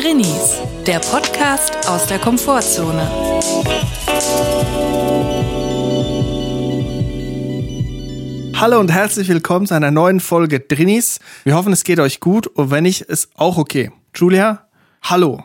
Drinnies, der Podcast aus der Komfortzone. Hallo und herzlich willkommen zu einer neuen Folge Drinnies. Wir hoffen, es geht euch gut und wenn nicht, ist auch okay. Julia, hallo.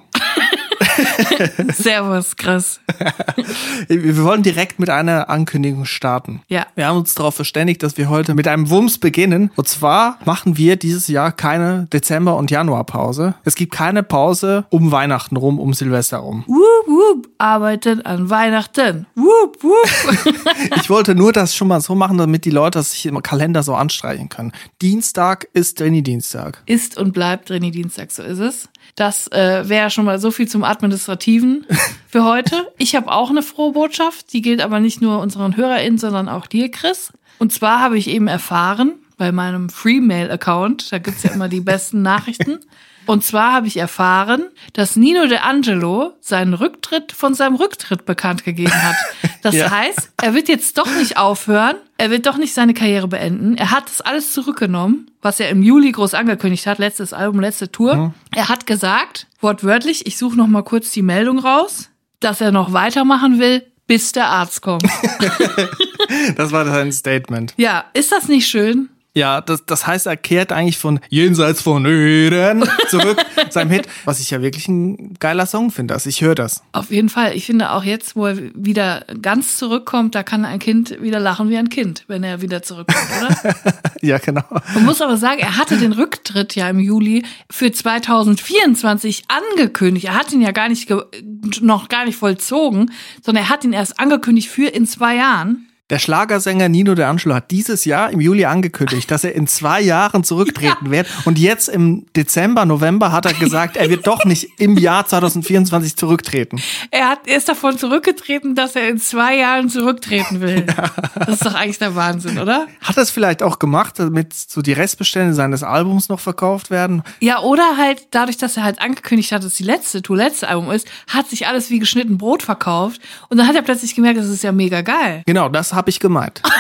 Servus, Chris. Wir wollen direkt mit einer Ankündigung starten. Ja. Wir haben uns darauf verständigt, dass wir heute mit einem Wumms beginnen. Und zwar machen wir dieses Jahr keine Dezember- und Januarpause. Es gibt keine Pause um Weihnachten rum, um Silvester rum. Wup, wup, arbeitet an Weihnachten. Wup, wup. Ich wollte nur das schon mal so machen, damit die Leute das sich im Kalender so anstreichen können. Dienstag ist Trainee-Dienstag. Ist und bleibt René Dienstag, so ist es. Das äh, wäre schon mal so viel zum Administrativen für heute. Ich habe auch eine frohe Botschaft, die gilt aber nicht nur unseren HörerInnen, sondern auch dir, Chris. Und zwar habe ich eben erfahren, bei meinem Freemail-Account, da gibt's ja immer die besten Nachrichten. Und zwar habe ich erfahren, dass Nino De Angelo seinen Rücktritt von seinem Rücktritt bekannt gegeben hat. Das Ja. heißt, er wird jetzt doch nicht aufhören, er wird doch nicht seine Karriere beenden. Er hat das alles zurückgenommen, was er im Juli groß angekündigt hat, letztes Album, letzte Tour. Er hat gesagt, wortwörtlich, ich suche noch mal kurz die Meldung raus, dass er noch weitermachen will, bis der Arzt kommt. Das war sein Statement. ja, ist das nicht schön? Ja, das, das heißt, er kehrt eigentlich von Jenseits von Eden zurück, seinem Hit, was ich ja wirklich ein geiler Song finde. Also ich höre das. Auf jeden Fall. Ich finde auch jetzt, wo er wieder ganz zurückkommt, da kann ein Kind wieder lachen wie ein Kind, wenn er wieder zurückkommt, oder? Ja, genau. Man muss aber sagen, er hatte den Rücktritt ja im Juli für 2024 angekündigt. Er hat ihn ja gar nicht noch gar nicht vollzogen, sondern er hat ihn erst angekündigt für in zwei Jahren. Der Schlagersänger Nino De Angelo hat dieses Jahr im Juli angekündigt, dass er in zwei Jahren zurücktreten wird. Und jetzt im Dezember, November hat er gesagt, er wird doch nicht im Jahr 2024 zurücktreten. Er hat er ist davon zurückgetreten, dass er in zwei Jahren zurücktreten will. Das ist doch eigentlich der Wahnsinn, oder? Hat er es vielleicht auch gemacht, damit so die Restbestände seines Albums noch verkauft werden? Ja, oder halt dadurch, dass er halt angekündigt hat, dass die letzte Tour letzte Album ist, hat sich alles wie geschnitten Brot verkauft. Und dann hat er plötzlich gemerkt, das ist ja mega geil. Genau, das habe ich gemeint.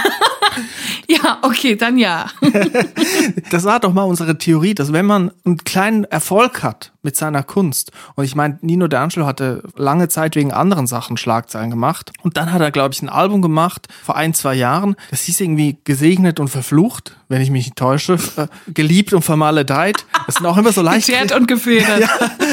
Ja, okay, dann ja. Das war doch mal unsere Theorie, dass wenn man einen kleinen Erfolg hat mit seiner Kunst, und ich meine, Nino D'Angelo hatte lange Zeit wegen anderen Sachen Schlagzeilen gemacht, und dann hat er, glaube ich, ein Album gemacht vor ein, zwei Jahren, das hieß irgendwie Gesegnet und Verflucht, wenn ich mich nicht täusche, äh, geliebt und vermaledeit. Das sind auch immer so leicht... Geteert und gefedert. Ja,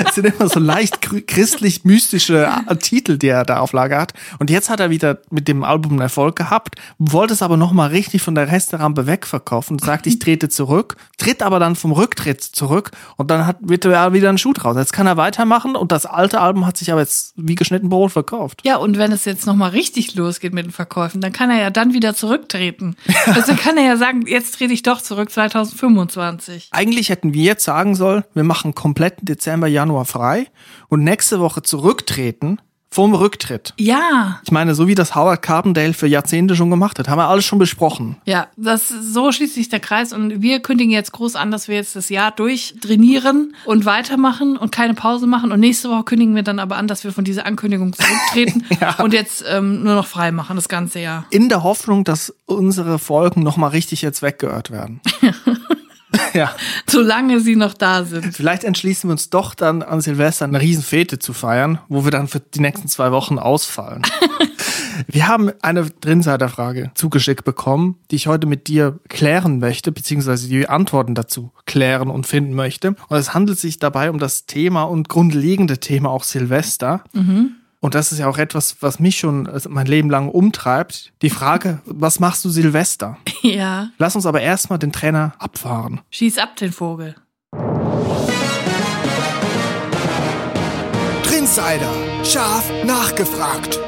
es sind immer so leicht chr- christlich-mystische Titel, die er da auf Lager hat. Und jetzt hat er wieder mit dem Album einen Erfolg gehabt, wollte es aber nochmal richtig von der Resterampe wegverkaufen sagt, ich trete zurück, tritt aber dann vom Rücktritt zurück und dann hat, wird er wieder ein Schuh draus. Jetzt kann er weitermachen und das alte Album hat sich aber jetzt wie geschnitten Brot verkauft. Ja, und wenn es jetzt nochmal richtig losgeht mit den Verkäufen, dann kann er ja dann wieder zurücktreten. Also dann kann er ja sagen, jetzt trete ich doch zurück 2025. Eigentlich hätten wir jetzt sagen sollen, wir machen kompletten Dezember, Januar frei und nächste Woche zurücktreten vom Rücktritt. Ja, Ich meine, so wie das Howard Carbondale für Jahrzehnte schon gemacht hat, haben wir alles schon besprochen. ja, das so schließt sich der Kreis und wir kündigen jetzt groß an, dass wir jetzt das Jahr durchtrainieren und weitermachen und keine Pause machen und nächste Woche kündigen wir dann aber an, dass wir von dieser Ankündigung zurücktreten und jetzt ähm, nur noch frei machen das ganze Jahr. In der Hoffnung, dass unsere Folgen nochmal richtig jetzt weggehört werden. ja, Solange sie noch da sind. vielleicht entschließen wir uns doch dann an Silvester eine Riesenfete zu feiern, wo wir dann für die nächsten zwei Wochen ausfallen. Wir haben eine Drinseiterfrage zugeschickt bekommen, die ich heute mit dir klären möchte, beziehungsweise die Antworten dazu klären und finden möchte. Und es handelt sich dabei um das Thema und grundlegende Thema auch Silvester. Und das ist ja auch etwas, was mich schon also mein Leben lang umtreibt. Die Frage, was machst du Silvester? Ja, Lass uns aber erstmal den Trainer abfahren. schieß ab den Vogel. Trinsider. Scharf nachgefragt.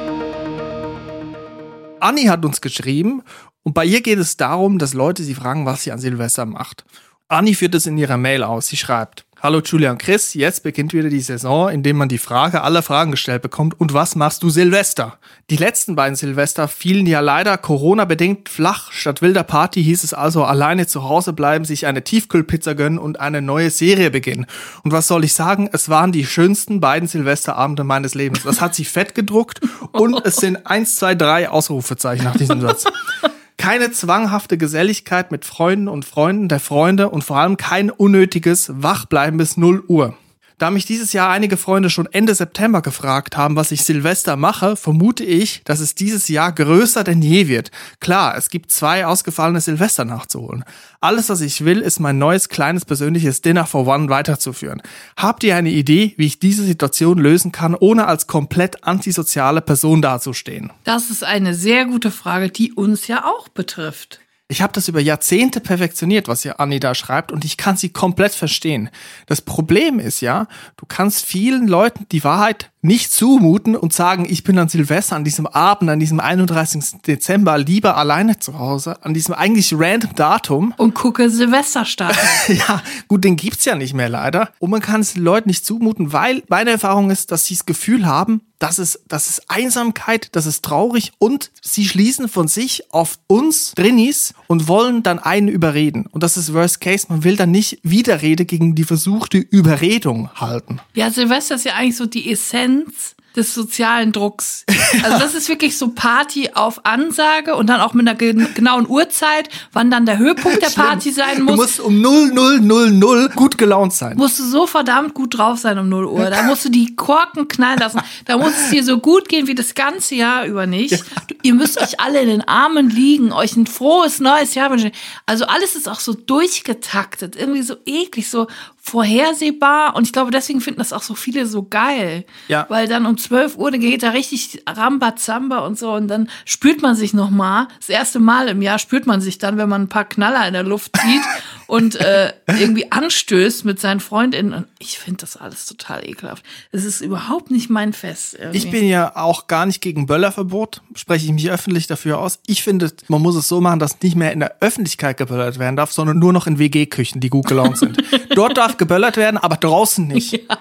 Anni hat uns geschrieben und bei ihr geht es darum, dass Leute sie fragen, was sie an Silvester macht. Anni führt es in ihrer Mail aus. Sie schreibt, Hallo Julia und Chris, jetzt beginnt wieder die Saison, in dem man die Frage aller Fragen gestellt bekommt, und was machst du Silvester? Die letzten beiden Silvester fielen ja leider Corona-bedingt flach. Statt wilder Party hieß es also alleine zu Hause bleiben, sich eine Tiefkühlpizza gönnen und eine neue Serie beginnen. Und was soll ich sagen? Es waren die schönsten beiden Silvesterabende meines Lebens. Das hat sie fett gedruckt und es sind eins, zwei, drei Ausrufezeichen nach diesem Satz. Keine zwanghafte Geselligkeit mit Freunden und Freunden der Freunde und vor allem kein unnötiges Wachbleiben bis 0 Uhr. Da mich dieses Jahr einige Freunde schon Ende September gefragt haben, was ich Silvester mache, vermute ich, dass es dieses Jahr größer denn je wird. Klar, es gibt zwei ausgefallene Silvester nachzuholen. Alles, was ich will, ist mein neues kleines persönliches Dinner for One weiterzuführen. Habt ihr eine Idee, wie ich diese Situation lösen kann, ohne als komplett antisoziale Person dazustehen? Das ist eine sehr gute Frage, die uns ja auch betrifft. Ich habe das über Jahrzehnte perfektioniert, was hier Anni da schreibt, und ich kann sie komplett verstehen. Das Problem ist ja, du kannst vielen Leuten die Wahrheit nicht zumuten und sagen, ich bin an Silvester, an diesem Abend, an diesem 31. Dezember lieber alleine zu Hause, an diesem eigentlich random Datum. Und gucke Silvesterstart. ja, gut, den gibt's ja nicht mehr leider. Und man kann es den Leuten nicht zumuten, weil meine Erfahrung ist, dass sie das Gefühl haben, das ist, das ist Einsamkeit, das ist traurig und sie schließen von sich auf uns Drinnies und wollen dann einen überreden. Und das ist Worst Case. Man will dann nicht Widerrede gegen die versuchte Überredung halten. Ja, Silvester ist ja eigentlich so die Essenz des sozialen Drucks. Also das ist wirklich so Party auf Ansage und dann auch mit einer genauen Uhrzeit, wann dann der Höhepunkt der Party sein muss. Du musst um 0000 gut gelaunt sein. Musst du so verdammt gut drauf sein um 0 Uhr. Da musst du die Korken knallen lassen. Da muss es dir so gut gehen wie das ganze Jahr über nicht. Ja. Ihr müsst euch alle in den Armen liegen, euch ein frohes neues Jahr wünschen. Also alles ist auch so durchgetaktet, irgendwie so eklig, so vorhersehbar und ich glaube, deswegen finden das auch so viele so geil. Ja. Weil dann um 12 Uhr, dann geht da richtig Rambazamba und so und dann spürt man sich nochmal. Das erste Mal im Jahr spürt man sich dann, wenn man ein paar Knaller in der Luft zieht und äh, irgendwie anstößt mit seinen Freundinnen. Und ich finde das alles total ekelhaft. Es ist überhaupt nicht mein Fest. Irgendwie. Ich bin ja auch gar nicht gegen Böllerverbot, spreche ich mich öffentlich dafür aus. Ich finde, man muss es so machen, dass nicht mehr in der Öffentlichkeit geböllert werden darf, sondern nur noch in WG-Küchen, die gut gelaunt sind. Dort darf geböllert werden, aber draußen nicht. Ja.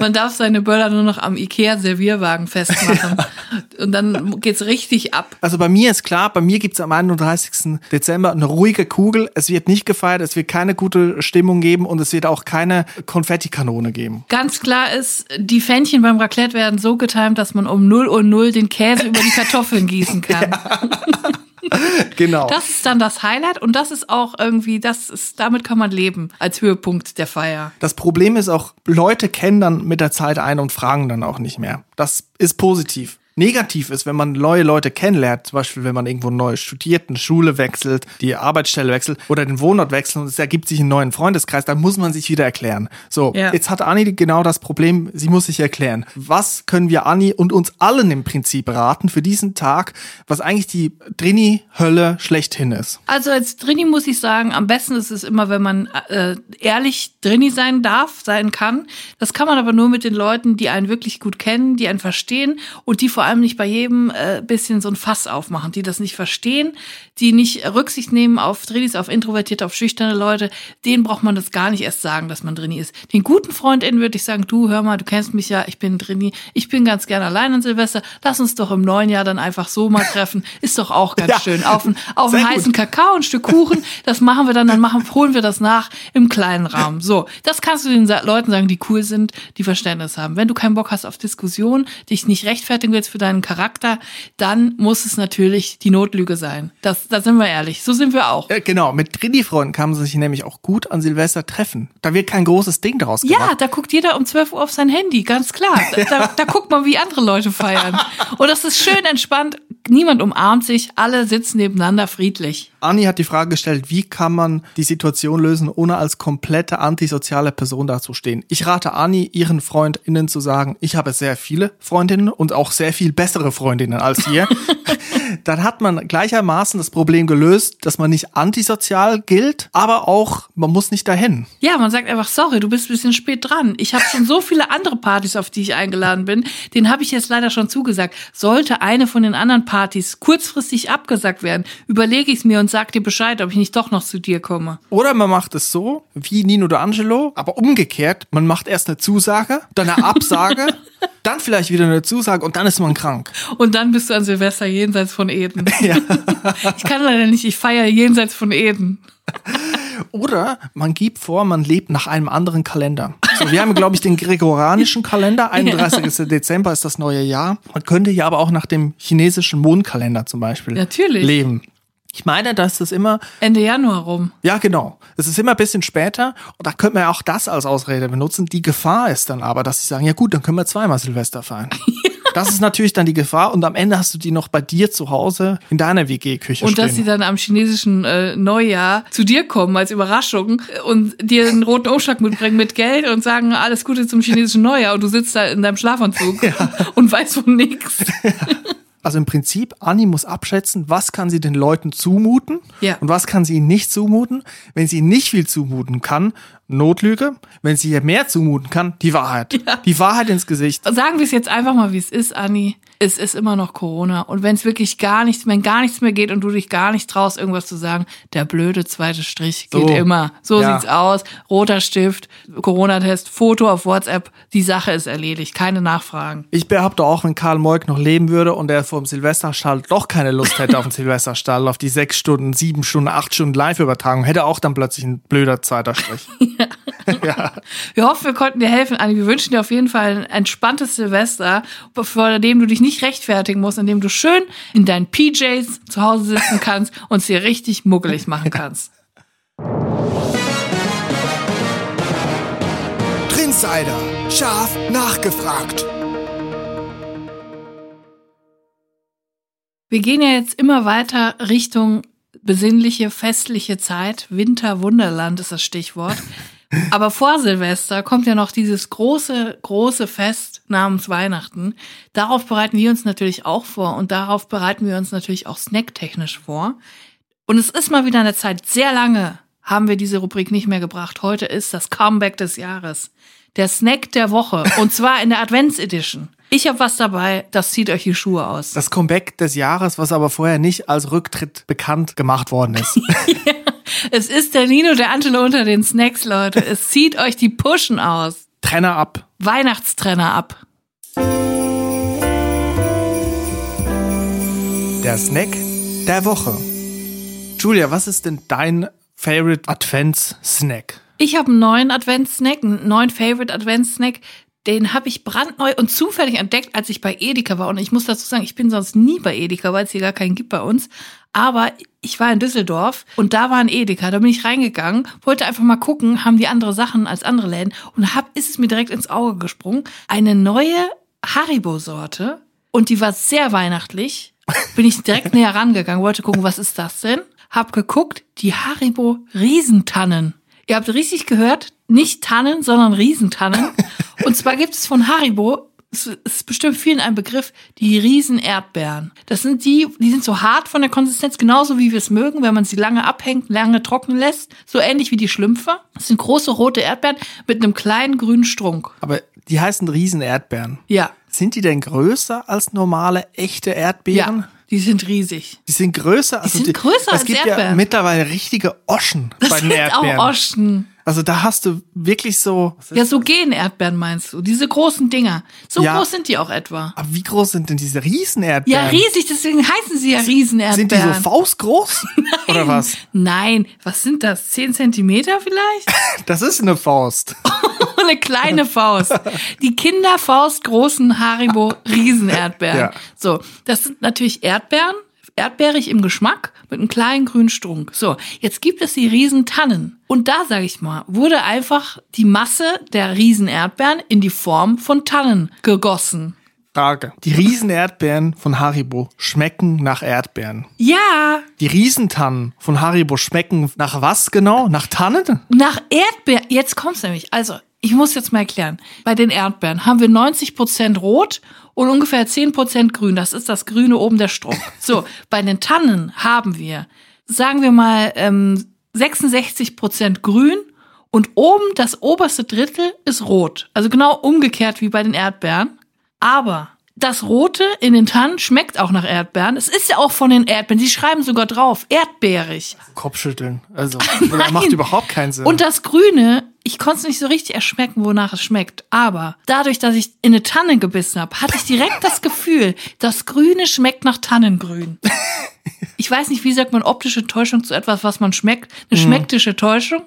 Man darf seine Böller nur noch am Ikea-Servierwagen festmachen. Und dann geht's richtig ab. Also bei mir ist klar, bei mir gibt's am 31. Dezember eine ruhige Kugel. Es wird nicht gefeiert, es wird keine gute Stimmung geben und es wird auch keine Konfettikanone geben. Ganz klar ist, die Fännchen beim Raclette werden so getimt, dass man um 0 Uhr 0 den Käse über die Kartoffeln gießen kann. Ja. genau. Das ist dann das Highlight und das ist auch irgendwie, das ist, damit kann man leben als Höhepunkt der Feier. Das Problem ist auch, Leute kennen dann mit der Zeit ein und fragen dann auch nicht mehr. Das ist positiv negativ ist, wenn man neue Leute kennenlernt, zum Beispiel wenn man irgendwo neu studiert, eine Schule wechselt, die Arbeitsstelle wechselt oder den Wohnort wechselt und es ergibt sich einen neuen Freundeskreis, dann muss man sich wieder erklären. So, ja. jetzt hat Anni genau das Problem, sie muss sich erklären. Was können wir Anni und uns allen im Prinzip raten für diesen Tag, was eigentlich die Drini-Hölle schlechthin ist? Also als Drini muss ich sagen, am besten ist es immer, wenn man äh, ehrlich Drini sein darf, sein kann. Das kann man aber nur mit den Leuten, die einen wirklich gut kennen, die einen verstehen und die vor vor allem nicht bei jedem äh, bisschen so ein Fass aufmachen, die das nicht verstehen, die nicht Rücksicht nehmen auf Drinis, auf introvertierte, auf schüchterne Leute. Denen braucht man das gar nicht erst sagen, dass man Drini ist. Den guten FreundInnen würde ich sagen, du hör mal, du kennst mich ja, ich bin Drini, ich bin ganz gerne allein an Silvester, lass uns doch im neuen Jahr dann einfach so mal treffen. Ist doch auch ganz ja, schön. Auf, ein, auf einen heißen Kakao, ein Stück Kuchen, das machen wir dann, dann machen, holen wir das nach im kleinen Rahmen. So, das kannst du den Leuten sagen, die cool sind, die Verständnis haben. Wenn du keinen Bock hast auf Diskussion, dich nicht rechtfertigen willst für deinen Charakter, dann muss es natürlich die Notlüge sein. Das, da sind wir ehrlich. So sind wir auch. Ja, genau. Mit Trini-Freunden kann man sich nämlich auch gut an Silvester treffen. Da wird kein großes Ding draus gemacht. Ja, da guckt jeder um 12 Uhr auf sein Handy, ganz klar. Da, da, da guckt man, wie andere Leute feiern. Und das ist schön entspannt. Niemand umarmt sich, alle sitzen nebeneinander friedlich. Anni hat die Frage gestellt, wie kann man die Situation lösen, ohne als komplette antisoziale Person dazustehen. Ich rate Anni, ihren FreundInnen zu sagen, ich habe sehr viele Freundinnen und auch sehr viel bessere Freundinnen als ihr. Dann hat man gleichermaßen das Problem gelöst, dass man nicht antisozial gilt, aber auch, man muss nicht dahin. Ja, man sagt einfach, sorry, du bist ein bisschen spät dran. Ich habe schon so viele andere Partys, auf die ich eingeladen bin. Den habe ich jetzt leider schon zugesagt. Sollte eine von den anderen Partys kurzfristig abgesagt werden, überlege ich es mir und sag dir Bescheid, ob ich nicht doch noch zu dir komme. Oder man macht es so, wie Nino D'Angelo, aber umgekehrt. Man macht erst eine Zusage, dann eine Absage, dann vielleicht wieder eine Zusage und dann ist man krank. Und dann bist du an Silvester jenseits von Eden. Ja. Ich kann leider nicht, ich feiere jenseits von Eden. Oder man gibt vor, man lebt nach einem anderen Kalender. So, wir haben, glaube ich, den gregorianischen Kalender. 31. Ja. Dezember ist das neue Jahr. Man könnte ja aber auch nach dem chinesischen Mondkalender zum Beispiel Natürlich. leben. Ich meine, dass das immer, Ende Januar rum. ja genau, es ist immer ein bisschen später und da könnte man ja auch das als Ausrede benutzen. Die Gefahr ist dann aber, dass sie sagen, ja gut, dann können wir zweimal Silvester feiern. Das ist natürlich dann die Gefahr und am Ende hast du die noch bei dir zu Hause in deiner WG-Küche Und stehen. dass sie dann am chinesischen äh, Neujahr zu dir kommen als Überraschung und dir einen roten Umschlag mitbringen mit Geld und sagen, alles Gute zum chinesischen Neujahr und du sitzt da in deinem Schlafanzug und weißt von nix. Also im Prinzip, Anni muss abschätzen, was kann sie den Leuten zumuten Ja. und was kann sie ihnen nicht zumuten. Wenn sie ihnen nicht viel zumuten kann, Notlüge. Wenn sie ihr mehr zumuten kann, die Wahrheit. Die Wahrheit ins Gesicht. Sagen wir es jetzt einfach mal, wie es ist, Anni. Es ist immer noch Corona. Und wenn es wirklich gar nichts, wenn gar nichts mehr geht und du dich gar nicht traust, irgendwas zu sagen, der blöde zweite Strich geht So. immer. So Ja. sieht's aus. Roter Stift, Corona-Test, Foto auf WhatsApp. Die Sache ist erledigt. Keine Nachfragen. Ich behaupte auch, wenn Karl Moik noch leben würde und er vor dem Silvesterstall doch keine Lust hätte auf den Silvesterstall, auf die sechs Stunden, sieben Stunden, acht Stunden Live-Übertragung, hätte auch dann plötzlich ein blöder zweiter Strich. Wir hoffen, wir konnten dir helfen, Anni. Wir wünschen dir auf jeden Fall ein entspanntes Silvester, vor dem du dich nicht rechtfertigen musst, in dem du schön in deinen PJs zu Hause sitzen kannst und es dir richtig muggelig machen kannst. Trinsider. Scharf nachgefragt. Wir gehen ja jetzt immer weiter Richtung besinnliche, festliche Zeit. Winter-Wunderland ist das Stichwort. Aber vor Silvester kommt ja noch dieses große, große Fest namens Weihnachten. Darauf bereiten wir uns natürlich auch vor und darauf bereiten wir uns natürlich auch snacktechnisch vor. Und es ist mal wieder eine Zeit, sehr lange haben wir diese Rubrik nicht mehr gebracht. Heute ist das Comeback des Jahres. Der Snack der Woche. Und zwar in der Advents-Edition. Ich habe was dabei, das zieht euch die Schuhe aus. Das Comeback des Jahres, was aber vorher nicht als Rücktritt bekannt gemacht worden ist. Es ist der Nino, der Angelo unter den Snacks, Leute. Es zieht euch die Puschen aus. Trenner ab. Weihnachtstrenner ab. Der Snack der Woche. Julia, was ist denn dein Favorite Advents-Snack? Ich habe einen neuen Adventssnack, einen neuen Favorite Adventssnack. Den habe ich brandneu und zufällig entdeckt, als ich bei Edeka war. Und ich muss dazu sagen, ich bin sonst nie bei Edeka, weil es hier gar keinen gibt bei uns. Aber ich war in Düsseldorf und da war ein Edeka. Da bin ich reingegangen, wollte einfach mal gucken, haben die andere Sachen als andere Läden. Und hab, ist es mir direkt ins Auge gesprungen. Eine neue Haribo-Sorte. Und die war sehr weihnachtlich. Bin ich direkt näher rangegangen, wollte gucken, was ist das denn? Hab geguckt, die Haribo Riesentannen. Ihr habt richtig gehört, nicht Tannen, sondern Riesentannen. Und zwar gibt es von Haribo, es ist bestimmt vielen ein Begriff, die Riesen-Erdbeeren. Das sind die, die sind so hart von der Konsistenz, genauso wie wir es mögen, wenn man sie lange abhängt, lange trocken lässt. So ähnlich wie die Schlümpfer. Das sind große rote Erdbeeren mit einem kleinen grünen Strunk. Aber die heißen Riesen-Erdbeeren. Ja, Sind die denn größer als normale, echte Erdbeeren? ja, die sind riesig. Die sind größer. Also sind größer es als gibt ja Erdbeeren. mittlerweile richtige Oschen Das bei den sind Erdbeeren. auch Oschen. Also da hast du wirklich so. Ja, so gehen Erdbeeren meinst du? Diese großen Dinger. So Ja. groß sind die auch etwa. Aber wie groß sind denn diese Riesenerdbeeren? Ja, riesig, deswegen heißen sie ja Riesenerdbeeren. Sind die so faustgroß? Oder was? Nein, was sind das? Zehn Zentimeter vielleicht? Das ist eine Faust. Eine kleine Faust. Die Kinderfaust großen Haribo Riesenerdbeeren. Ja. So, das sind natürlich Erdbeeren, erdbeerig im Geschmack mit einem kleinen grünen Strunk. So, jetzt gibt es die Riesentannen. Und da, sage ich mal, wurde einfach die Masse der Riesenerdbeeren in die Form von Tannen gegossen. Frage. Die Riesenerdbeeren von Haribo schmecken nach Erdbeeren. Ja, Die Riesentannen von Haribo schmecken nach was genau? Nach Tannen? Nach Erdbeeren, jetzt kommt's nämlich. Also, ich muss jetzt mal erklären. Bei den Erdbeeren haben wir 90% rot und ungefähr 10% grün. Das ist das Grüne oben der Strunk. So, bei den Tannen haben wir, sagen wir mal, ähm, 66% grün und oben das oberste Drittel ist rot. Also genau umgekehrt wie bei den Erdbeeren. Aber das Rote in den Tannen schmeckt auch nach Erdbeeren. Es ist ja auch von den Erdbeeren. Die schreiben sogar drauf, erdbeerig. Kopfschütteln. Also, macht überhaupt keinen Sinn. Und das Grüne, ich konnte es nicht so richtig erschmecken, wonach es schmeckt. Aber dadurch, dass ich in eine Tanne gebissen habe, hatte ich direkt das Gefühl, das Grüne schmeckt nach Tannengrün. Ich weiß nicht, wie sagt man optische Täuschung zu etwas, was man schmeckt? Eine Mhm. schmecktische Täuschung?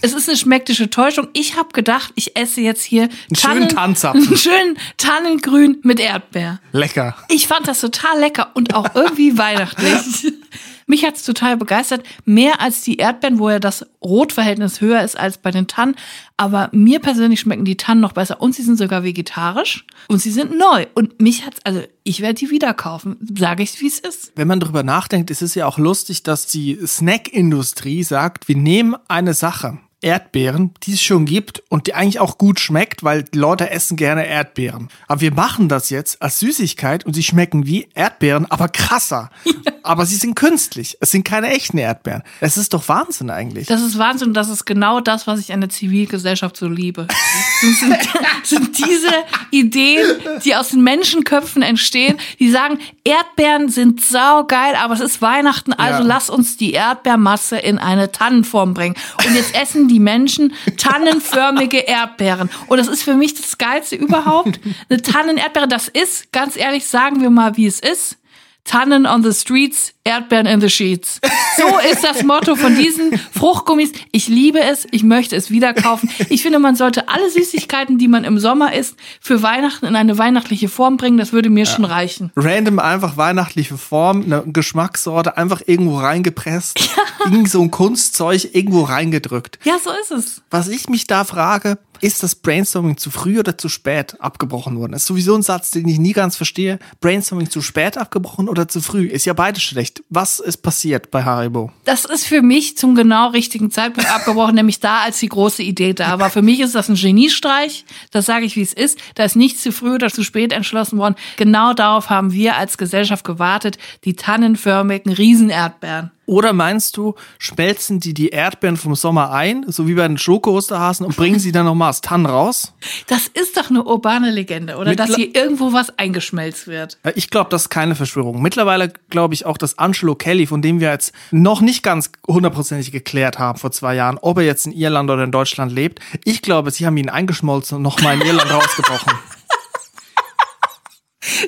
es ist eine schmecktische Täuschung. Ich habe gedacht, ich esse jetzt hier Einen schönen Tannenzapfen. einen schönen Tannengrün mit Erdbeer. Lecker. Ich fand das total lecker und auch irgendwie weihnachtlich. Mich hat's total begeistert. Mehr als die Erdbeeren, wo ja das Rotverhältnis höher ist als bei den Tannen. Aber mir persönlich schmecken die Tannen noch besser. Und sie sind sogar vegetarisch. Und sie sind neu. Und mich hat's, also ich werde die wieder kaufen. Sage ich, wie es ist. Wenn man drüber nachdenkt, ist es ja auch lustig, dass die Snackindustrie sagt, wir nehmen eine Sache, Erdbeeren, die es schon gibt und die eigentlich auch gut schmeckt, weil Leute essen gerne Erdbeeren. Aber wir machen das jetzt als Süßigkeit und sie schmecken wie Erdbeeren, aber krasser. Aber sie sind künstlich. Es sind keine echten Erdbeeren. Es ist doch Wahnsinn eigentlich. Das ist Wahnsinn. Das ist genau das, was ich an der Zivilgesellschaft so liebe. Das sind, sind diese Ideen, die aus den Menschenköpfen entstehen, die sagen, Erdbeeren sind saugeil, aber es ist Weihnachten, also Ja. lass uns die Erdbeermasse in eine Tannenform bringen. Und jetzt essen die Menschen tannenförmige Erdbeeren. Und das ist für mich das Geilste überhaupt. Eine Tannenerdbeere, das ist, ganz ehrlich, sagen wir mal, wie es ist. Tannen on the streets, Erdbeeren in the sheets. So ist das Motto von diesen Fruchtgummis. Ich liebe es, ich möchte es wieder kaufen. Ich finde, man sollte alle Süßigkeiten, die man im Sommer isst, für Weihnachten in eine weihnachtliche Form bringen. Das würde mir schon reichen. Random einfach weihnachtliche Form, eine Geschmackssorte einfach irgendwo reingepresst, irgend so ein Kunstzeug irgendwo reingedrückt. Ja, so ist es. Was ich mich da frage, ist das Brainstorming zu früh oder zu spät abgebrochen worden? ist sowieso ein Satz, den ich nie ganz verstehe. Brainstorming zu spät abgebrochen oder zu früh? Ist ja beides schlecht. Was ist passiert bei Haribo? Das ist für mich zum genau richtigen Zeitpunkt abgebrochen, nämlich da, als die große Idee da war. Für mich ist das ein Geniestreich. Das sage ich, wie es ist. Da ist nichts zu früh oder zu spät entschlossen worden. Genau darauf haben wir als Gesellschaft gewartet. Die tannenförmigen Riesenerdbeeren. Oder meinst du, schmelzen die die Erdbeeren vom Sommer ein, so wie bei den Schoko-Osterhasen, und bringen sie dann nochmal aus Tannen raus? Das ist doch eine urbane Legende, oder? Dass Mittler- hier irgendwo was eingeschmelzt wird. Ich glaube, das ist keine Verschwörung. Mittlerweile glaube ich auch, dass Angelo Kelly, von dem wir jetzt noch nicht ganz hundertprozentig geklärt haben vor zwei Jahren, ob er jetzt in Irland oder in Deutschland lebt, ich glaube, sie haben ihn eingeschmolzen und nochmal in Irland rausgebrochen.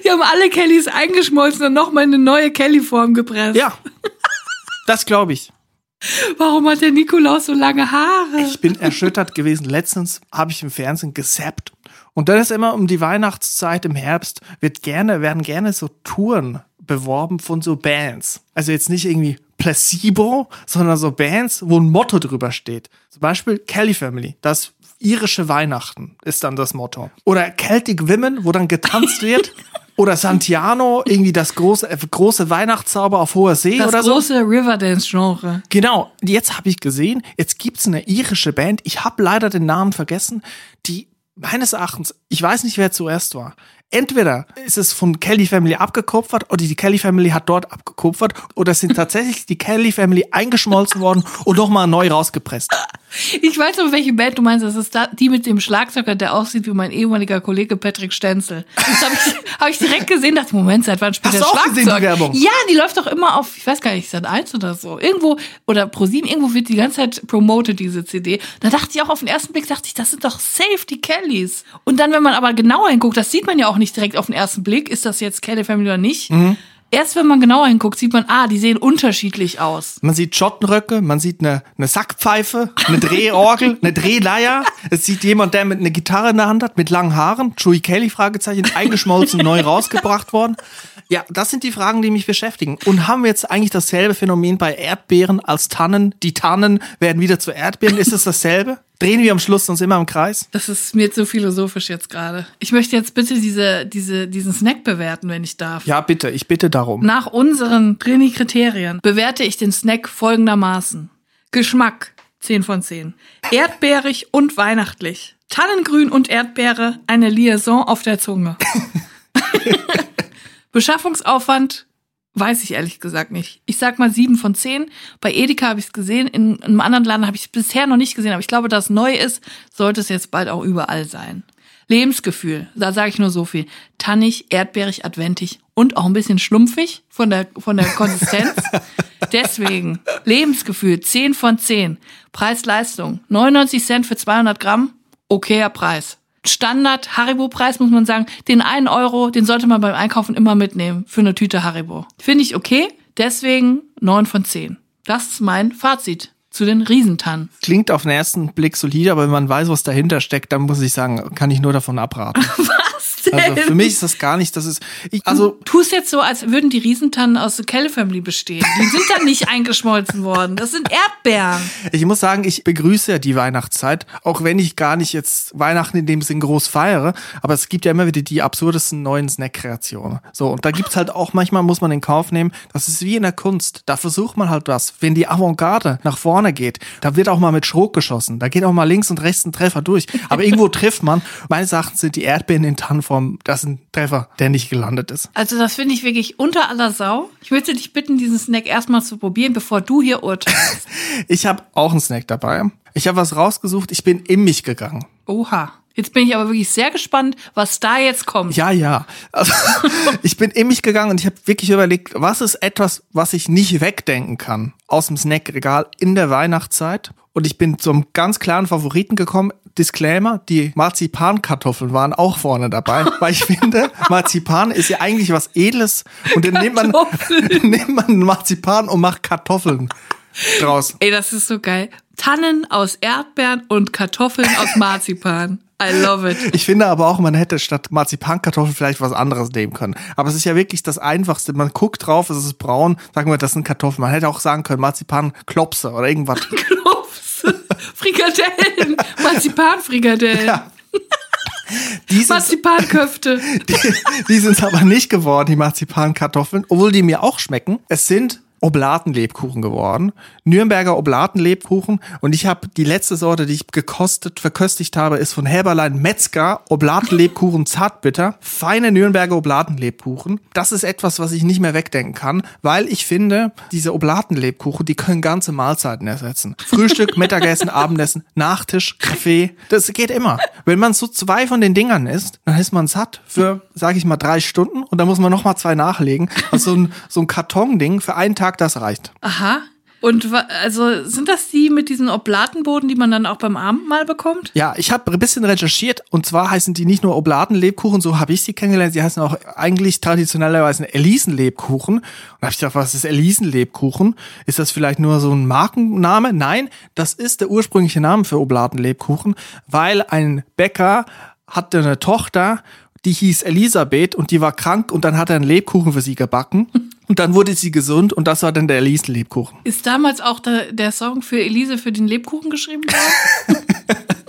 Die haben alle Kellys eingeschmolzen und nochmal in eine neue Kelly-Form gepresst. Ja, das glaube ich. Warum hat der Nikolaus so lange Haare? Ich bin erschüttert gewesen. Letztens habe ich im Fernsehen gesappt. Und dann ist immer um die Weihnachtszeit im Herbst, wird gerne, werden gerne so Touren beworben von so Bands. Also jetzt nicht irgendwie Placebo, sondern so Bands, wo ein Motto drüber steht. Zum Beispiel Kelly Family, das irische Weihnachten ist dann das Motto. Oder Celtic Women, wo dann getanzt wird. Oder Santiano, irgendwie das große, große Weihnachtszauber auf hoher See Das oder so. große Riverdance-Genre. Genau, jetzt habe ich gesehen, jetzt gibt's eine irische Band, ich habe leider den Namen vergessen, die meines Erachtens, ich weiß nicht, wer zuerst war. Entweder ist es von Kelly Family abgekupfert oder die Kelly Family hat dort abgekupfert oder es sind tatsächlich die Kelly Family eingeschmolzen worden und nochmal neu rausgepresst. Ich weiß noch, welche Band du meinst. Das ist die mit dem Schlagzeuger, der aussieht wie mein ehemaliger Kollege Patrick Stenzel. Das habe ich, hab ich direkt gesehen. Dachte, Moment, seit wann spielt Hast der auch gesehen, die Schlagzeug? Werbung? Ja, die läuft doch immer auf, ich weiß gar nicht, Sat 1 oder so. Irgendwo, oder ProSieben, irgendwo wird die ganze Zeit promoted, diese CD. Da dachte ich auch auf den ersten Blick, dachte ich, das sind doch safe die Kellys. Und dann, wenn man aber genauer hinguckt, das sieht man ja auch nicht direkt auf den ersten Blick, ist das jetzt Kelly Family oder nicht. Mhm. Erst wenn man genauer hinguckt, sieht man, ah, die sehen unterschiedlich aus. Man sieht Schottenröcke, man sieht eine, eine Sackpfeife, eine Drehorgel, eine Drehleier. Es sieht jemand, der mit einer Gitarre in der Hand hat, mit langen Haaren, Joey Kelly, Fragezeichen, eingeschmolzen, neu rausgebracht worden. Ja, das sind die Fragen, die mich beschäftigen. Und haben wir jetzt eigentlich dasselbe Phänomen bei Erdbeeren als Tannen? Die Tannen werden wieder zu Erdbeeren. Ist es dasselbe? Drehen wir am Schluss uns immer im Kreis? Das ist mir zu philosophisch jetzt gerade. Ich möchte jetzt bitte diese, diese, diesen Snack bewerten, wenn ich darf. Ja, bitte, ich bitte darum. Nach unseren Trini-Kriterien bewerte ich den Snack folgendermaßen. Geschmack 10 von 10. Erdbeerig und weihnachtlich. Tannengrün und Erdbeere, eine Liaison auf der Zunge. Beschaffungsaufwand weiß ich ehrlich gesagt nicht. Ich sag mal 7 von 10. Bei Edeka habe ich es gesehen, in einem anderen Laden habe ich es bisher noch nicht gesehen, aber ich glaube, dass es neu ist, sollte es jetzt bald auch überall sein. Lebensgefühl, da sage ich nur so viel. Tannig, erdbeerig, adventig und auch ein bisschen schlumpfig von der, von der Konsistenz. Deswegen, Lebensgefühl, 10 von 10. Preis-Leistung, 99 Cent für 200 Gramm, okayer Preis. Standard Haribo-Preis muss man sagen, den einen Euro, den sollte man beim Einkaufen immer mitnehmen für eine Tüte Haribo. Finde ich okay, deswegen 9 von 10. Das ist mein Fazit zu den Riesentannen. Klingt auf den ersten Blick solide, aber wenn man weiß, was dahinter steckt, dann muss ich sagen, kann ich nur davon abraten. Also für mich ist das gar nicht, das ist, ich, also Tu es jetzt so, als würden die Riesentannen aus der Kelly Family bestehen. Die sind dann nicht eingeschmolzen worden. Das sind Erdbeeren. Ich muss sagen, ich begrüße ja die Weihnachtszeit, auch wenn ich gar nicht jetzt Weihnachten in dem Sinn groß feiere, aber es gibt ja immer wieder die absurdesten neuen Snack-Kreationen. So, und da gibt's halt auch manchmal, muss man in Kauf nehmen, das ist wie in der Kunst, da versucht man halt was. Wenn die Avantgarde nach vorne geht, da wird auch mal mit Schrot geschossen, da geht auch mal links und rechts ein Treffer durch, aber irgendwo trifft man. Meines Erachtens sind die Erdbeeren in Tannenform, das ist ein Treffer, der nicht gelandet ist. Also das finde ich wirklich unter aller Sau. Ich möchte dich bitten, diesen Snack erstmal zu probieren, bevor du hier urteilst. Ich habe auch einen Snack dabei. Ich habe was rausgesucht, ich bin in mich gegangen. Oha. Jetzt bin ich aber wirklich sehr gespannt, was da jetzt kommt. Ja, ja. Also, ich bin in mich gegangen und ich habe wirklich überlegt, was ist etwas, was ich nicht wegdenken kann aus dem Snackregal in der Weihnachtszeit. Und ich bin zum ganz klaren Favoriten gekommen. Disclaimer, die Marzipankartoffeln waren auch vorne dabei, weil ich finde, Marzipan ist ja eigentlich was Edles und dann nimmt man, nimmt man Marzipan und macht Kartoffeln draus. Ey, das ist so geil. Tannen aus Erdbeeren und Kartoffeln aus Marzipan. I love it. Ich finde aber auch, man hätte statt Marzipankartoffeln vielleicht was anderes nehmen können. Aber es ist ja wirklich das Einfachste. Man guckt drauf, es ist braun, sagen wir, das sind Kartoffeln. Man hätte auch sagen können, Marzipanklopse oder irgendwas. Frikadellen. Marzipanfrikadellen. Ja. Die sind Marzipanköfte. die, die sind aber nicht geworden, die Marzipankartoffeln, obwohl die mir auch schmecken. Es sind Oblatenlebkuchen geworden. Nürnberger Oblatenlebkuchen. Und ich habe die letzte Sorte, die ich gekostet, verköstigt habe, ist von Helberlein Metzger. Oblatenlebkuchen Zartbitter. Feine Nürnberger Oblatenlebkuchen. Das ist etwas, was ich nicht mehr wegdenken kann, weil ich finde, diese Oblatenlebkuchen, die können ganze Mahlzeiten ersetzen. Frühstück, Mittagessen, Abendessen, Nachtisch, Kaffee. Das geht immer. Wenn man so zwei von den Dingern isst, dann ist man satt für, sage ich mal, drei Stunden und dann muss man noch mal zwei nachlegen. Also so ein, so ein Kartonding für einen Tag, das reicht. Aha. Und also sind das die mit diesen Oblatenboden, die man dann auch beim Abendmahl bekommt? Ja, ich habe ein bisschen recherchiert und zwar heißen die nicht nur Oblatenlebkuchen, so habe ich sie kennengelernt, sie heißen auch eigentlich traditionellerweise Elisenlebkuchen. Und da habe ich gedacht, was ist Elisenlebkuchen? Ist das vielleicht nur so ein Markenname? Nein, das ist der ursprüngliche Name für Oblatenlebkuchen, weil ein Bäcker hatte eine Tochter, die hieß Elisabeth und die war krank und dann hat er einen Lebkuchen für sie gebacken und dann wurde sie gesund und das war dann der Elisenlebkuchen. Ist damals auch der, der Song für Elise für den Lebkuchen geschrieben worden?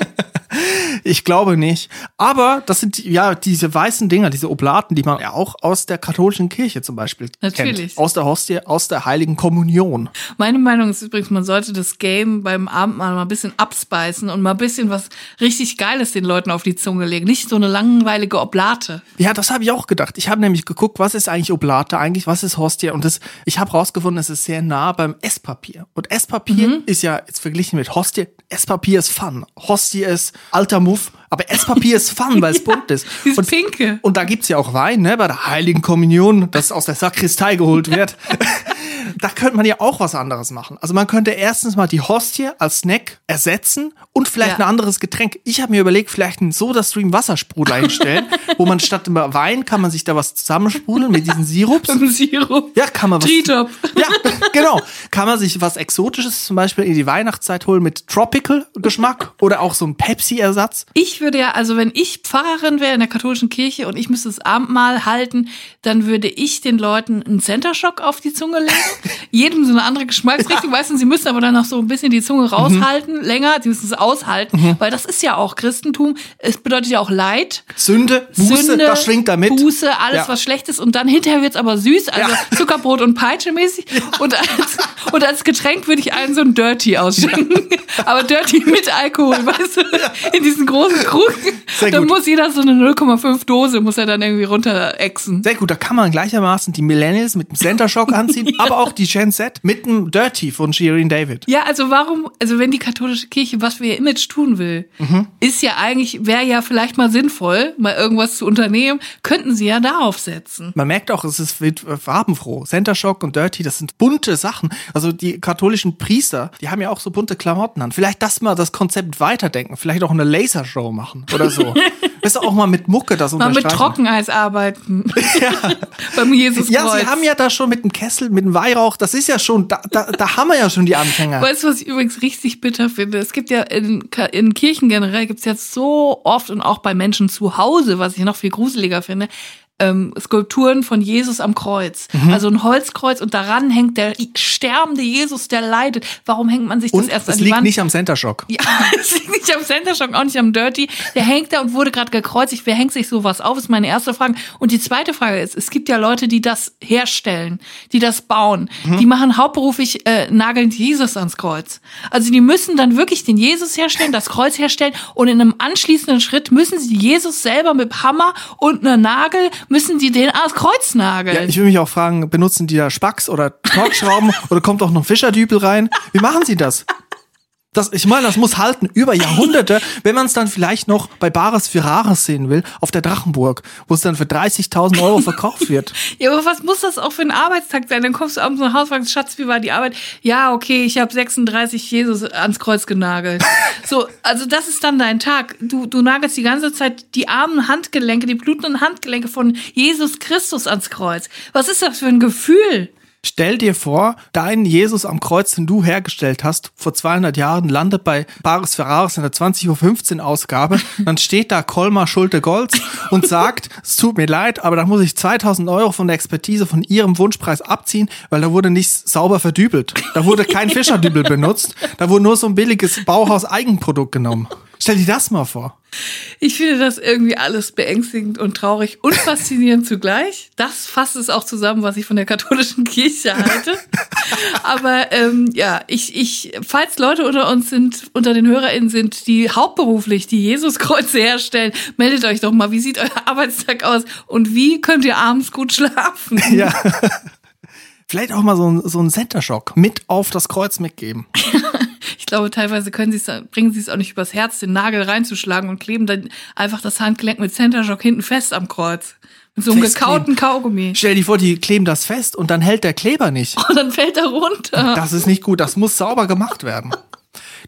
Ich glaube nicht. Aber das sind ja diese weißen Dinger, diese Oblaten, die man ja auch aus der katholischen Kirche zum Beispiel Natürlich. kennt. Aus der Hostie, aus der heiligen Kommunion. Meine Meinung ist übrigens, man sollte das Game beim Abendmahl mal ein bisschen abspeisen und mal ein bisschen was richtig Geiles den Leuten auf die Zunge legen. Nicht so eine langweilige Oblate. Ja, das habe ich auch gedacht. Ich habe nämlich geguckt, was ist eigentlich Oblate eigentlich, was ist Hostie und das, ich habe rausgefunden, es ist sehr nah beim Esspapier. Und Esspapier Mhm. ist ja jetzt verglichen mit Hostie. Esspapier ist Fun. Hostie ist alter Muff. Aber Esspapier ist Fun, weil es bunt ist. Dieses Und Pinke. Und da gibt's ja auch Wein, ne, bei der Heiligen Kommunion, das aus der Sakristei geholt wird. da könnte man ja auch was anderes machen. Also man könnte erstens mal die Hostie als Snack ersetzen und vielleicht Ja. ein anderes Getränk. Ich habe mir überlegt, vielleicht einen Soda-Stream Wassersprudel einstellen, wo man statt immer Wein kann man sich da was zusammensprudeln mit diesen Sirups. Im Sirup. Ja, kann man was. Tritop. Ja, genau. Kann man sich was Exotisches zum Beispiel in die Weihnachtszeit holen mit Tropical-Geschmack oder auch so ein Pepsi-Ersatz. Ich würde ja, also wenn ich Pfarrerin wäre in der katholischen Kirche und ich müsste das Abendmahl halten, dann würde ich den Leuten einen Center Shock auf die Zunge legen. Jedem so eine andere Geschmacksrichtung. Weißt du, sie müssen aber dann noch so ein bisschen die Zunge raushalten, länger, sie müssen es aushalten, weil das ist ja auch Christentum. Es bedeutet ja auch Leid. Sünde, Buße, Sünde, das schwingt damit. Buße, alles Ja. was schlecht ist und dann hinterher wird's aber süß, also Ja. Zuckerbrot und Peitsche mäßig und als, und als Getränk würde ich einen so ein Dirty ausschenken, aber Dirty mit Alkohol, weißt du, in diesen großen Krug. Sehr Dann gut. muss jeder so eine 0,5 Dose muss er dann irgendwie runterexen. Sehr gut, da kann man gleichermaßen die Millennials mit dem Center Shock anziehen, aber auch die Gen Z mit dem Dirty von Shirin David. Ja, also warum, also wenn die katholische Kirche was für ihr Image tun will, Mhm. ist ja eigentlich, wäre ja vielleicht mal sinnvoll, mal irgendwas zu unternehmen, könnten sie ja darauf setzen. Man merkt auch, es ist farbenfroh. Center Shock und Dirty, das sind bunte Sachen. Also die katholischen Priester, die haben ja auch so bunte Klamotten an. Vielleicht das mal das Konzept weiterdenken, vielleicht auch eine Lasershow machen oder so. Du, auch mal mit Mucke das Mal mit. Trockeneis arbeiten. Beim Jesus Ja, sie haben ja da schon mit dem Kessel, mit dem Weihrauch, das ist ja schon, da, da, da haben wir ja schon die Anfänger. Weißt du, was ich übrigens richtig bitter finde? Es gibt ja in, in Kirchen generell gibt's jetzt so oft und auch bei Menschen zu Hause, was ich noch viel gruseliger finde, ähm, Skulpturen von Jesus am Kreuz. Mhm. Also ein Holzkreuz und daran hängt der sterbende Jesus, der leidet. Warum hängt man sich das Und erst es an die liegt Wand? nicht am Center Shock. Ja, es liegt nicht am Center Shock, auch nicht am Dirty. Der hängt da und wurde gerade gekreuzigt. Wer hängt sich sowas auf, ist meine erste Frage. Und die zweite Frage ist, es gibt ja Leute, die das herstellen, die das bauen. Die machen hauptberuflich, äh, nageln Jesus ans Kreuz. Also die müssen dann wirklich den Jesus herstellen, das Kreuz herstellen und in einem anschließenden Schritt müssen sie Jesus selber mit Hammer und einer Nagel, müssen sie den ans Kreuz nageln. Ja, ich will mich auch fragen, benutzen die da Spacks oder Torxschrauben oder kommt auch noch Fischerdübel rein? Wie machen sie das? Das, ich meine, das muss halten über Jahrhunderte, wenn man es dann vielleicht noch bei Bares für Rares sehen will, auf der Drachenburg, wo es dann für 30.000 Euro verkauft wird. Ja, aber was muss das auch für ein Arbeitstag sein? Dann kommst du abends nach Hause und fragst, Schatz, wie war die Arbeit? Ja, okay, ich habe 36 Jesus ans Kreuz genagelt. so, also das ist dann dein Tag. Du, du nagelst die ganze Zeit die armen Handgelenke, die blutenden Handgelenke von Jesus Christus ans Kreuz. Was ist das für ein Gefühl? Stell dir vor, dein Jesus am Kreuz, den du hergestellt hast, vor 200 Jahren, landet bei Bares Ferraris in der 20.15 Uhr Ausgabe. Dann steht da Kolmar Schulte-Golz und sagt, es tut mir leid, aber da muss ich 2000 Euro von der Expertise von ihrem Wunschpreis abziehen, weil da wurde nicht sauber verdübelt. Da wurde kein Fischerdübel benutzt. Da wurde nur so ein billiges Bauhaus-Eigenprodukt genommen. Stell dir das mal vor. Ich finde das irgendwie alles beängstigend und traurig und faszinierend zugleich. Das fasst es auch zusammen, was ich von der katholischen Kirche halte. Aber ähm, ja, ich, ich, falls Leute unter uns sind, unter den HörerInnen sind, die hauptberuflich die Jesuskreuze herstellen, meldet euch doch mal, wie sieht euer Arbeitstag aus und wie könnt ihr abends gut schlafen? Ja. Vielleicht auch mal so ein, so ein Center-Shock mit auf das Kreuz mitgeben. Ich glaube, teilweise können sie es, bringen sie es auch nicht übers Herz, den Nagel reinzuschlagen und kleben dann einfach das Handgelenk mit Center Shock hinten fest am Kreuz. Mit so einem gekauten Kaugummi. Stell dir vor, die kleben das fest und dann hält der Kleber nicht. Und dann fällt er runter. Das ist nicht gut, das muss sauber gemacht werden.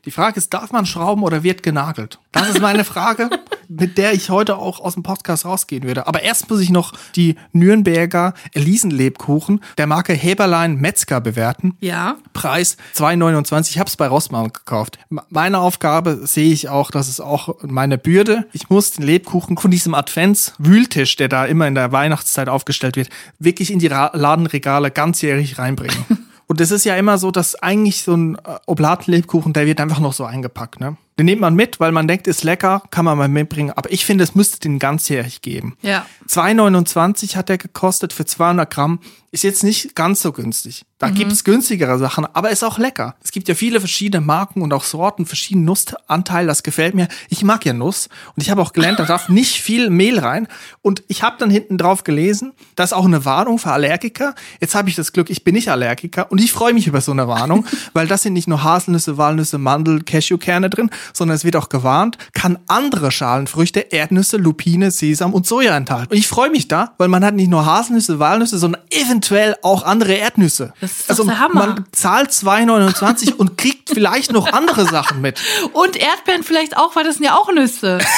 Die Frage ist, darf man schrauben oder wird genagelt? Das ist meine Frage, mit der ich heute auch aus dem Podcast rausgehen würde. Aber erst muss ich noch die Nürnberger Elisenlebkuchen der Marke Heberlein Metzger bewerten. Ja. Preis 2,29. Ich habe es bei Rossmann gekauft. Meine Aufgabe sehe ich auch, das ist auch meine Bürde. Ich muss den Lebkuchen von diesem Advents-Wühltisch, der da immer in der Weihnachtszeit aufgestellt wird, wirklich in die Ladenregale ganzjährig reinbringen. Und es ist ja immer so, dass eigentlich so ein äh, Oblatenlebkuchen, der wird einfach noch so eingepackt, ne? Den nimmt man mit, weil man denkt, ist lecker, kann man mal mitbringen. Aber ich finde, es müsste den ganzjährig geben. Ja. 2,29 hat der gekostet für 200 Gramm. Ist jetzt nicht ganz so günstig. Da gibt's günstigere Sachen, aber ist auch lecker. Es gibt ja viele verschiedene Marken und auch Sorten, verschiedene Nussanteile. Das gefällt mir. Ich mag ja Nuss und ich habe auch gelernt, da darf nicht viel Mehl rein. Und ich habe dann hinten drauf gelesen, da ist auch eine Warnung für Allergiker. Jetzt habe ich das Glück, ich bin nicht Allergiker und ich freue mich über so eine Warnung, weil das sind nicht nur Haselnüsse, Walnüsse, Mandel, Cashewkerne drin, sondern es wird auch gewarnt, kann andere Schalenfrüchte, Erdnüsse, Lupine, Sesam und Soja enthalten. Und ich freue mich da, weil man hat nicht nur Haselnüsse, Walnüsse, sondern eventuell auch andere Erdnüsse. Das ist doch der Hammer. man zahlt 2,29 und kriegt vielleicht noch andere Sachen mit. Und Erdbeeren vielleicht auch, weil das sind ja auch Nüsse.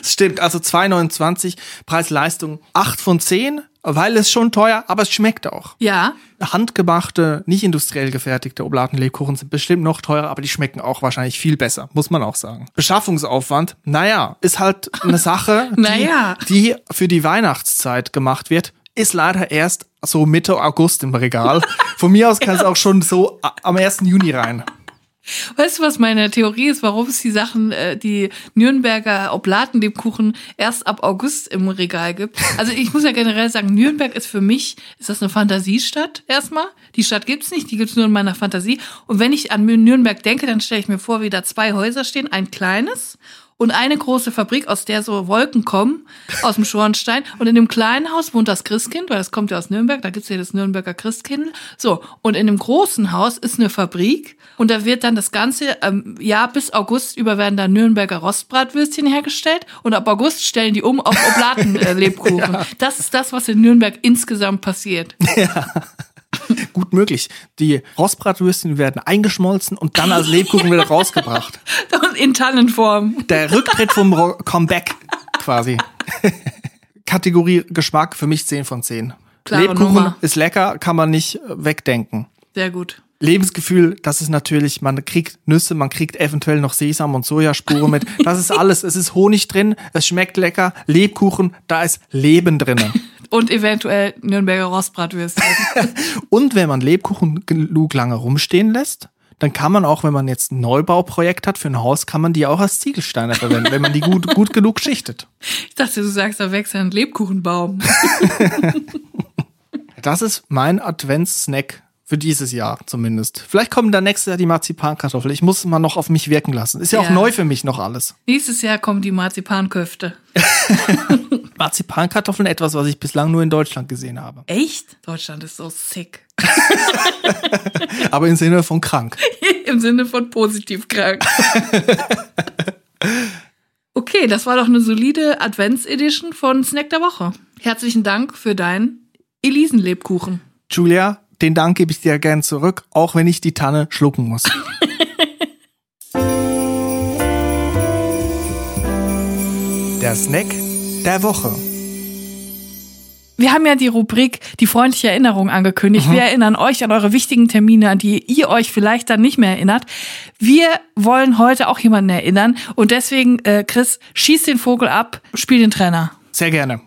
Das stimmt, also 2,29 Preis-Leistung 8 von 10, weil es schon teuer, aber es schmeckt auch. Ja. Handgemachte, nicht industriell gefertigte Oblatenlebkuchen sind bestimmt noch teurer, aber die schmecken auch wahrscheinlich viel besser, muss man auch sagen. Beschaffungsaufwand, naja, ist halt eine Sache, die, Naja. die für die Weihnachtszeit gemacht wird, ist leider erst so Mitte August im Regal. Von mir aus kann es auch schon so am 1. Juni rein. Weißt du, was meine Theorie ist, warum es die Sachen, äh, die Nürnberger Oblatenlebkuchen erst ab August im Regal gibt? Also ich muss ja generell sagen, Nürnberg ist für mich, ist das eine Fantasiestadt erstmal? Die Stadt gibt's nicht, die gibt's nur in meiner Fantasie. Und wenn ich an Nürnberg denke, dann stelle ich mir vor, wie da zwei Häuser stehen, ein kleines und eine große Fabrik, aus der so Wolken kommen, aus dem Schornstein. Und in dem kleinen Haus wohnt das Christkind, weil das kommt ja aus Nürnberg, da gibt's ja das Nürnberger Christkind. So, und in dem großen Haus ist eine Fabrik und da wird dann das ganze ähm, Jahr bis August über werden da Nürnberger Rostbratwürstchen hergestellt und ab August stellen die um auf Oblatenlebkuchen. äh, Lebkuchen. Das ist das, was in Nürnberg insgesamt passiert. Gut möglich. Die Rostbratwürstchen werden eingeschmolzen und dann als Lebkuchen wieder rausgebracht. Und in Tannenform. Der Rücktritt vom Ro Comeback quasi. Kategorie Geschmack für mich 10 von 10. Klare Lebkuchen Nummer. ist lecker, kann man nicht äh, wegdenken. Sehr gut. Lebensgefühl, das ist natürlich, man kriegt Nüsse, man kriegt eventuell noch Sesam und Sojaspuren mit. Das ist alles. Es ist Honig drin, es schmeckt lecker. Lebkuchen, da ist Leben drinnen. Und eventuell Nürnberger Rostbratwürstchen. Und wenn man Lebkuchen genug lange rumstehen lässt, dann kann man auch, wenn man jetzt ein Neubauprojekt hat für ein Haus, kann man die auch als Ziegelsteine verwenden, wenn man die gut, gut genug schichtet. Ich dachte, du sagst, da wächst ein Lebkuchenbaum. Das ist mein Adventssnack für dieses Jahr zumindest. Vielleicht kommen dann nächstes Jahr die Marzipankartoffel. Ich muss mal noch auf mich wirken lassen. Ist ja, auch Ja. neu für mich noch alles. Nächstes Jahr kommen die Marzipanköfte. Marzipankartoffeln etwas, was ich bislang nur in Deutschland gesehen habe. Echt? Deutschland ist so sick. Aber im Sinne von krank. Im Sinne von positiv krank. Okay, das war doch eine solide Advents-Edition von Snack der Woche. Herzlichen Dank für deinen Elisenlebkuchen. Julia, den Dank gebe ich dir gern zurück, auch wenn ich die Tanne schlucken muss. Der Snack der Woche. Wir haben ja die Rubrik die freundliche Erinnerung angekündigt. Wir erinnern euch an eure wichtigen Termine, an die ihr euch vielleicht dann nicht mehr erinnert. Wir wollen heute auch jemanden erinnern und deswegen, äh, Chris, schieß den Vogel ab, spiel den Trainer. Sehr gerne.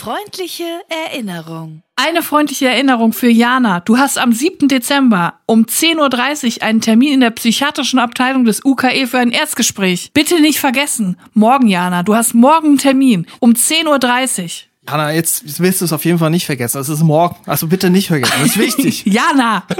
Freundliche Erinnerung. Eine freundliche Erinnerung für Jana. Du hast am 7. Dezember um 10.30 Uhr einen Termin in der psychiatrischen Abteilung des UKE für ein Erstgespräch. Bitte nicht vergessen. Morgen, Jana. Du hast morgen einen Termin um 10.30 Uhr. Hanna, jetzt willst du es auf jeden Fall nicht vergessen. Es ist morgen. Also bitte nicht vergessen. Das ist wichtig. Jana!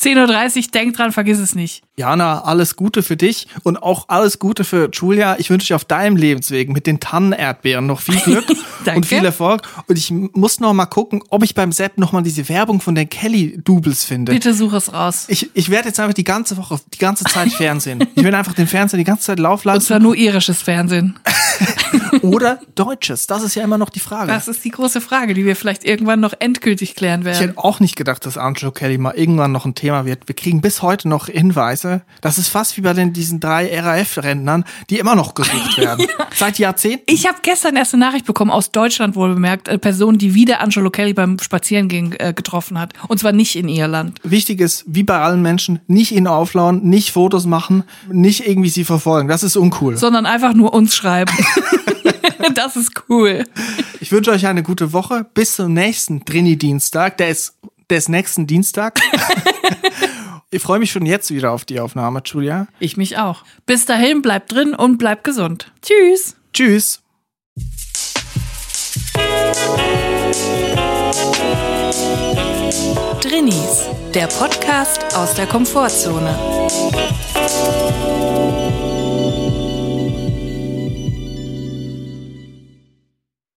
10.30 Uhr, denk dran, vergiss es nicht. Jana, alles Gute für dich und auch alles Gute für Julia. Ich wünsche dir auf deinem Lebensweg mit den Tannenerdbeeren noch viel Glück und viel Erfolg. Und ich muss noch mal gucken, ob ich beim Sepp noch mal diese Werbung von den Kelly-Doubles finde. Bitte such es raus. Ich, ich werde jetzt einfach die ganze Woche, die ganze Zeit Fernsehen. Ich werde einfach den Fernseher die ganze Zeit laufen Und zwar lassen. nur irisches Fernsehen. Oder Deutsches. Das ist ja immer noch die Frage. Das ist die große Frage, die wir vielleicht irgendwann noch endgültig klären Ich werden. hätte auch nicht gedacht, dass Angelo Kelly mal irgendwann noch ein Thema wird. Wir kriegen bis heute noch Hinweise. Das ist fast wie bei den, diesen drei RAF-Rentnern, die immer noch gesucht werden. Seit Jahrzehnten. Ich habe gestern erst eine Nachricht bekommen aus Deutschland wohl bemerkt, eine Person, die wieder Angelo Kelly beim Spazierengehen äh, getroffen hat. Und zwar nicht in Irland. Wichtig ist, wie bei allen Menschen, nicht ihn auflauen, nicht Fotos machen, nicht irgendwie sie verfolgen. Das ist uncool. Sondern einfach nur uns schreiben. das ist cool. Ich wünsche euch eine gute Woche. Bis zum nächsten Trini-Dienstag. Der ist, der ist nächsten Dienstag. ich freue mich schon jetzt wieder auf die Aufnahme, Julia. Ich mich auch. Bis dahin, bleibt drin und bleibt gesund. Tschüss. Tschüss. Drinnies, der Podcast aus der Komfortzone.